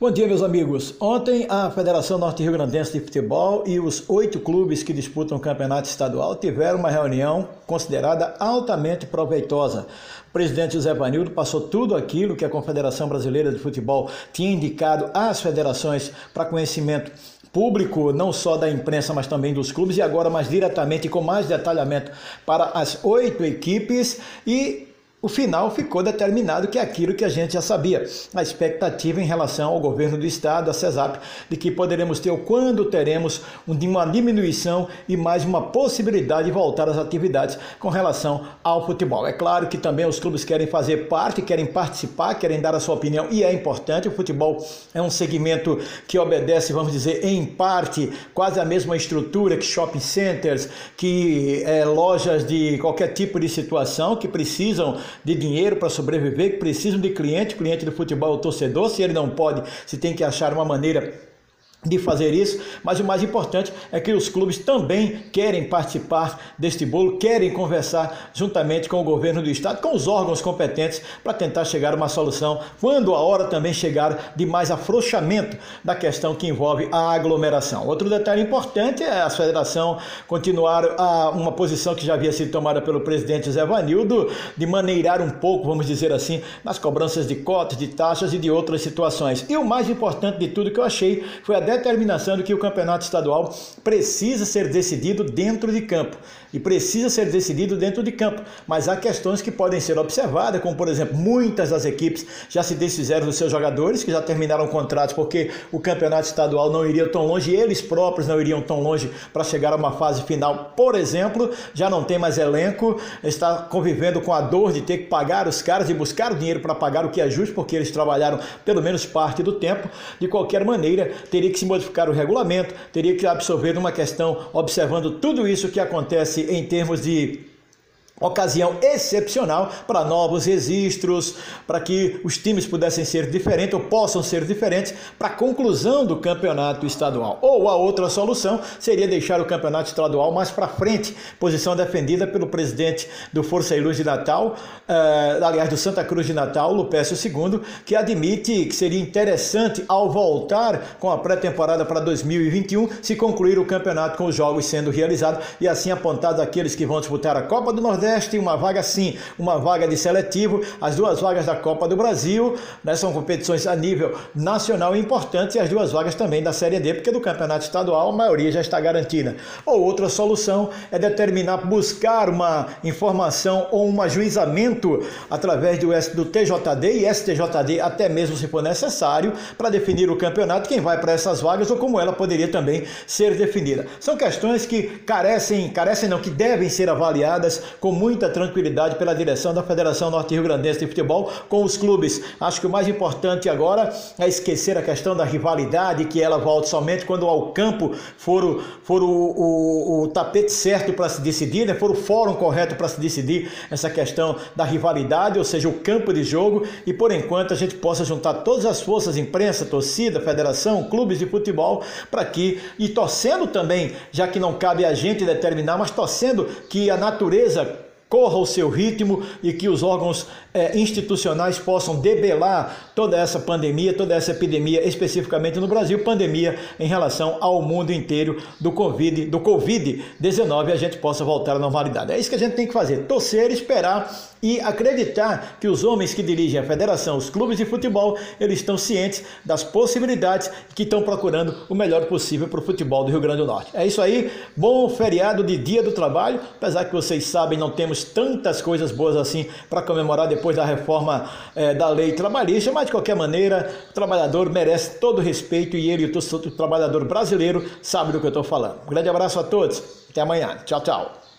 Bom dia, meus amigos. Ontem, a Federação Norte-Rio Grandense de Futebol e os oito clubes que disputam o campeonato estadual tiveram uma reunião considerada altamente proveitosa. O presidente José Vanildo passou tudo aquilo que a Confederação Brasileira de Futebol tinha indicado às federações para conhecimento público, não só da imprensa, mas também dos clubes, e agora mais diretamente com mais detalhamento para as oito equipes e o final ficou determinado que é aquilo que a gente já sabia. A expectativa em relação ao governo do estado, a CESAP, de que poderemos ter ou quando teremos uma diminuição e mais uma possibilidade de voltar às atividades com relação ao futebol. É claro que também os clubes querem fazer parte, querem participar, querem dar a sua opinião e é importante. O futebol é um segmento que obedece, vamos dizer, em parte, quase a mesma estrutura que shopping centers, que é, lojas de qualquer tipo de situação que precisam de dinheiro para sobreviver, que precisam de cliente, cliente do futebol o torcedor, se ele não pode, se tem que achar uma maneira de fazer isso, mas o mais importante é que os clubes também querem participar deste bolo, querem conversar juntamente com o governo do estado, com os órgãos competentes para tentar chegar a uma solução quando a hora também chegar de mais afrouxamento da questão que envolve a aglomeração. Outro detalhe importante é a federação continuar a uma posição que já havia sido tomada pelo presidente Zé Vanildo de maneirar um pouco, vamos dizer assim, nas cobranças de cotas, de taxas e de outras situações. E o mais importante de tudo que eu achei foi a determinação de que o campeonato estadual precisa ser decidido dentro de campo e precisa ser decidido dentro de campo. Mas há questões que podem ser observadas, como por exemplo, muitas das equipes já se desfizeram dos seus jogadores, que já terminaram contratos porque o campeonato estadual não iria tão longe, eles próprios não iriam tão longe para chegar a uma fase final. Por exemplo, já não tem mais elenco, está convivendo com a dor de ter que pagar os caras e buscar o dinheiro para pagar o que é justo, porque eles trabalharam pelo menos parte do tempo. De qualquer maneira, teria que se modificar o regulamento, teria que absorver uma questão observando tudo isso que acontece em termos de ocasião excepcional para novos registros, para que os times pudessem ser diferentes ou possam ser diferentes para a conclusão do campeonato estadual. Ou a outra solução seria deixar o campeonato estadual mais para frente, posição defendida pelo presidente do Força e Luz de Natal, uh, aliás, do Santa Cruz de Natal, Lupécio II, que admite que seria interessante, ao voltar com a pré-temporada para 2021, se concluir o campeonato com os jogos sendo realizados e assim apontados aqueles que vão disputar a Copa do Nordeste Nordeste, uma vaga sim, uma vaga de seletivo, as duas vagas da Copa do Brasil, né, são competições a nível nacional importantes e as duas vagas também da Série D, porque do campeonato estadual a maioria já está garantida. Ou outra solução é determinar, buscar uma informação ou um ajuizamento através do, do TJD e STJD, até mesmo se for necessário, para definir o campeonato, quem vai para essas vagas ou como ela poderia também ser definida. São questões que carecem, carecem não, que devem ser avaliadas com muita tranquilidade pela direção da Federação Norte Rio Grandense de Futebol com os clubes. Acho que o mais importante agora é esquecer a questão da rivalidade, que ela volta somente quando ao campo for o, for o, o, o tapete certo para se decidir, né? for o fórum correto para se decidir essa questão da rivalidade, ou seja, o campo de jogo, e por enquanto a gente possa juntar todas as forças, imprensa, torcida, federação, clubes de futebol, para que, e torcendo também, já que não cabe a gente determinar, mas torcendo que a natureza corra o seu ritmo e que os órgãos é, institucionais possam debelar toda essa pandemia, toda essa epidemia, especificamente no Brasil, pandemia em relação ao mundo inteiro do Covid, do Covid-19, a gente possa voltar à normalidade. É isso que a gente tem que fazer, torcer, esperar e acreditar que os homens que dirigem a federação, os clubes de futebol, eles estão cientes das possibilidades que estão procurando o melhor possível para o futebol do Rio Grande do Norte. É isso aí, bom feriado de Dia do Trabalho, apesar que vocês sabem, não temos tantas coisas boas assim para comemorar depois da reforma é, da lei trabalhista, mas de qualquer maneira, o trabalhador merece todo respeito e ele, o trabalhador brasileiro, sabe do que eu estou falando. Um grande abraço a todos, até amanhã. Tchau, tchau.